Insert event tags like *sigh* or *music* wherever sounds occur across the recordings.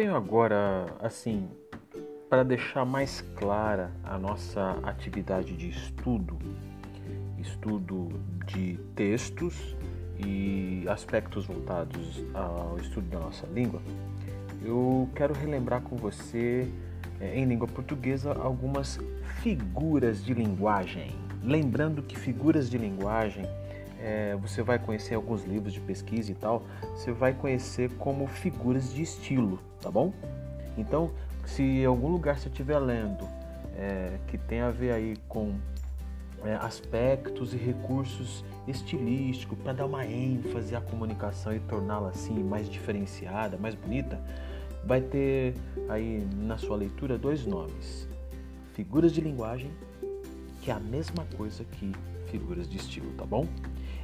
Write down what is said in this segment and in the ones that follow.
tenho agora, assim, para deixar mais clara a nossa atividade de estudo, estudo de textos e aspectos voltados ao estudo da nossa língua, eu quero relembrar com você, é, em língua portuguesa, algumas figuras de linguagem. Lembrando que figuras de linguagem é, você vai conhecer alguns livros de pesquisa e tal, você vai conhecer como figuras de estilo, tá bom? Então, se em algum lugar você estiver lendo é, que tem a ver aí com é, aspectos e recursos estilísticos para dar uma ênfase à comunicação e torná-la assim mais diferenciada, mais bonita, vai ter aí na sua leitura dois nomes: figuras de linguagem, que é a mesma coisa que figuras de estilo, tá bom?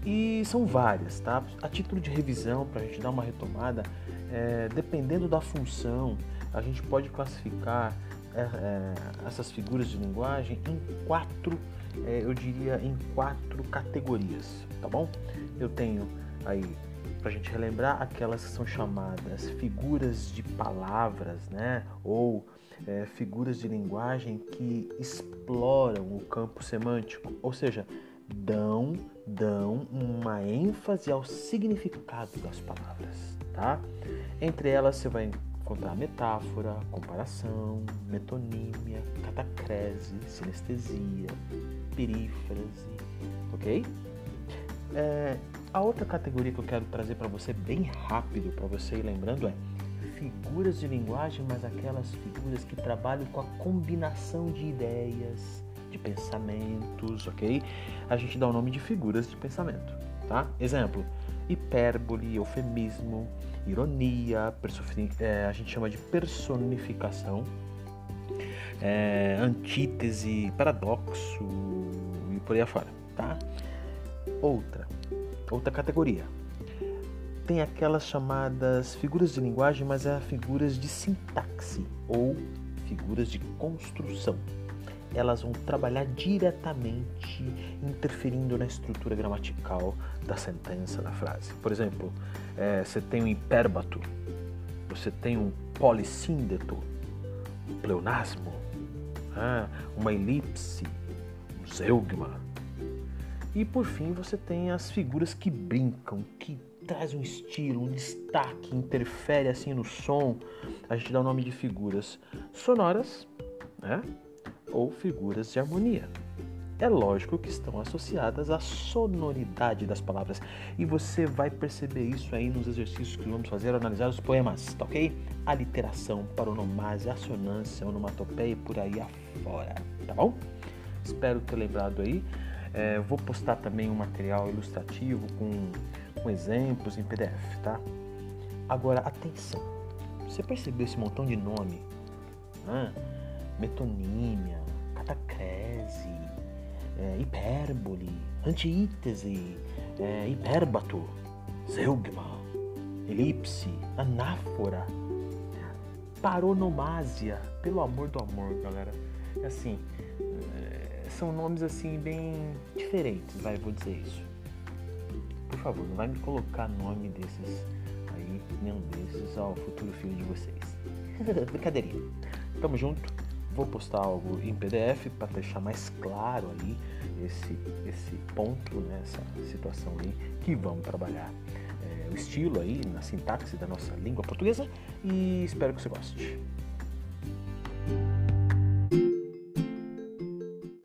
E são várias, tá? A título de revisão, para a gente dar uma retomada, é, dependendo da função, a gente pode classificar é, é, essas figuras de linguagem em quatro, é, eu diria, em quatro categorias, tá bom? Eu tenho aí, para a gente relembrar, aquelas que são chamadas figuras de palavras, né? Ou é, figuras de linguagem que exploram o campo semântico, ou seja, dão, dão uma ênfase ao significado das palavras, tá? Entre elas você vai encontrar metáfora, comparação, metonímia, catacrese, sinestesia, perífrase, ok? É, a outra categoria que eu quero trazer para você bem rápido, para você ir lembrando, é figuras de linguagem, mas aquelas figuras que trabalham com a combinação de ideias, de pensamentos, ok? A gente dá o nome de figuras de pensamento, tá? Exemplo, hipérbole, eufemismo, ironia, é, a gente chama de personificação, é, antítese, paradoxo e por aí afora, tá? Outra, outra categoria. Tem aquelas chamadas figuras de linguagem, mas é figuras de sintaxe ou figuras de construção elas vão trabalhar diretamente interferindo na estrutura gramatical da sentença, da frase. Por exemplo, é, você tem um hipérbato, você tem um polissíndeto, um pleonasmo, ah, uma elipse, um zeugma. E por fim você tem as figuras que brincam, que trazem um estilo, um destaque, interfere assim no som. A gente dá o nome de figuras sonoras, né? Ou figuras de harmonia. É lógico que estão associadas à sonoridade das palavras e você vai perceber isso aí nos exercícios que vamos fazer ao analisar os poemas, tá ok? A literação, paronomásia, assonância, onomatopeia e por aí afora, tá bom? Espero ter lembrado aí. É, vou postar também um material ilustrativo com, com exemplos em PDF, tá? Agora, atenção! Você percebeu esse montão de nome? Né? Metonímia, catacrese, é, hipérbole, antítese, é, hipérbato, zeugma, elipse, anáfora, paronomásia, pelo amor do amor, galera. É assim, é, são nomes assim bem diferentes, vai, vou dizer isso. Por favor, não vai me colocar nome desses aí, nenhum desses ao futuro filho de vocês. *laughs* Brincadeirinha. Tamo junto. Vou postar algo em PDF para deixar mais claro ali esse, esse ponto, né, essa situação aí que vamos trabalhar é, o estilo aí na sintaxe da nossa língua portuguesa e espero que você goste.